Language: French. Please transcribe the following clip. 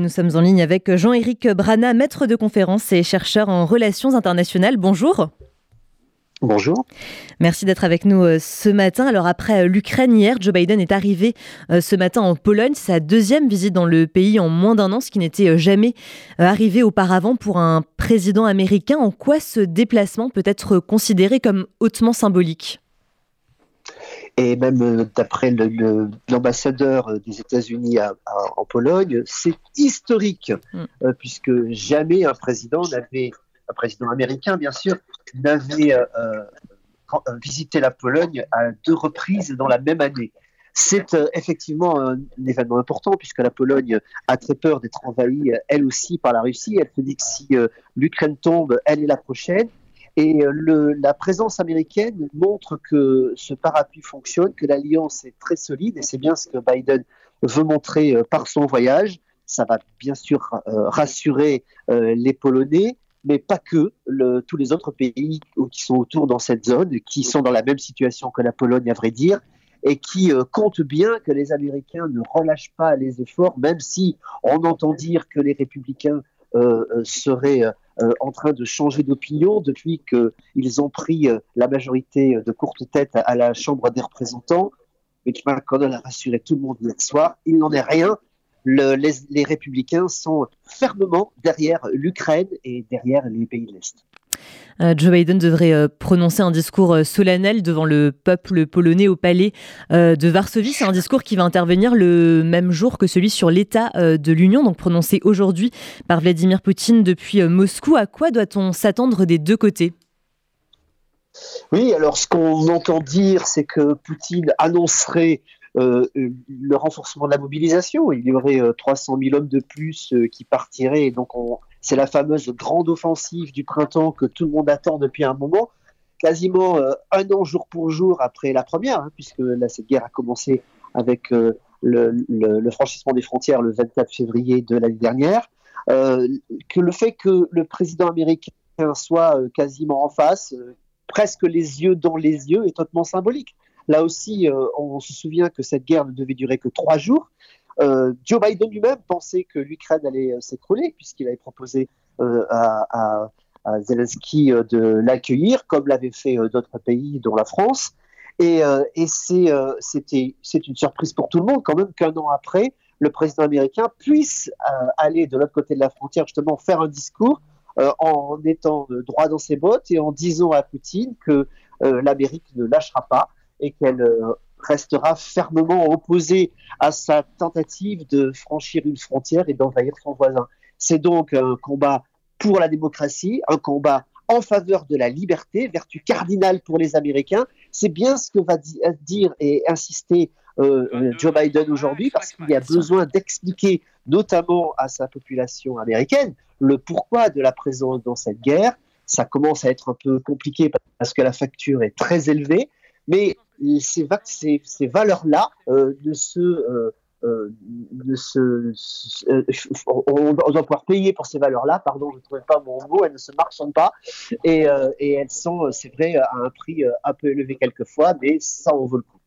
Nous sommes en ligne avec Jean-Éric Brana, maître de conférence et chercheur en relations internationales. Bonjour. Bonjour. Merci d'être avec nous euh, ce matin. Alors après euh, l'Ukraine hier, Joe Biden est arrivé euh, ce matin en Pologne. C'est sa deuxième visite dans le pays en moins d'un an, ce qui n'était jamais arrivé auparavant pour un président américain. En quoi ce déplacement peut être considéré comme hautement symbolique? Et même euh, d'après l'ambassadeur euh, des États-Unis en Pologne, c'est historique, mm. euh, puisque jamais un président n'avait, un président américain bien sûr, n'avait visité la Pologne à deux reprises dans la même année. C'est effectivement un, événement important puisque la Pologne a très peur d'être envahie elle aussi par la Russie. Elle se dit que si l'Ukraine tombe, elle est la prochaine. Et euh, la présence américaine montre que ce parapluie fonctionne, que l'alliance est très solide, et c'est bien ce que Biden veut montrer euh, par son voyage. Ça va bien sûr euh, rassurer les Polonais, mais pas que, tous les autres pays qui sont autour dans cette zone, qui sont dans la même situation que la Pologne, à vrai dire, et qui comptent bien que les Américains ne relâchent pas les efforts, même si on entend dire que les républicains seraient en train de changer d'opinion depuis qu'ils ont pris euh, la majorité de courte tête à, la Chambre des représentants. Mitch McConnell a rassuré tout le monde hier soir. Il n'en est rien. les, républicains sont fermement derrière l'Ukraine et derrière les pays de l'Est. Euh, Joe Biden devrait euh, prononcer un discours euh, solennel devant le peuple polonais au palais de Varsovie. C'est un discours qui va intervenir le même jour que celui sur l'état de l'Union, donc prononcé aujourd'hui par Vladimir Poutine depuis Moscou. À quoi doit-on s'attendre des deux côtés? Oui, alors ce qu'on entend dire, c'est que Poutine annoncerait le renforcement de la mobilisation. Il y aurait 300 000 hommes de plus qui partiraient. donc, on, c'est la fameuse grande offensive du printemps que tout le monde attend depuis un moment, quasiment euh, un an jour pour jour après la première, hein, puisque là, cette guerre a commencé avec euh, le, franchissement des frontières le 24 février de l'année dernière. Euh, que le fait que le président américain soit quasiment en face, presque les yeux dans les yeux, est totalement symbolique. Là aussi, on se souvient que cette guerre ne devait durer que trois jours. Euh, Joe Biden lui-même pensait que l'Ukraine allait euh, s'écrouler puisqu'il avait proposé euh, à, Zelensky de l'accueillir, comme l'avaient fait d'autres pays, dont la France. Et, c'est une surprise pour tout le monde quand même qu'un an après, le président américain puisse aller de l'autre côté de la frontière, justement faire un discours en étant droit dans ses bottes et en disant à Poutine que l'Amérique ne lâchera pas et qu'elle restera fermement opposé à sa tentative de franchir une frontière et d'envahir son voisin. C'est donc un combat pour la démocratie, un combat en faveur de la liberté, vertu cardinale pour les Américains. C'est bien ce que va dire et insister euh, euh, Joe Biden aujourd'hui, parce qu'il y a besoin d'expliquer, notamment à sa population américaine, le pourquoi de la présence dans cette guerre. Ça commence à être un peu compliqué parce que la facture est très élevée, mais ces, valeurs-là euh, de se euh, euh, on, doit pouvoir payer pour ces valeurs-là, pardon, je ne trouvais pas mon mot, elles ne se marchandent pas, et, et elles sont, c'est vrai, à un prix un peu élevé quelquefois, mais ça en vaut le coup.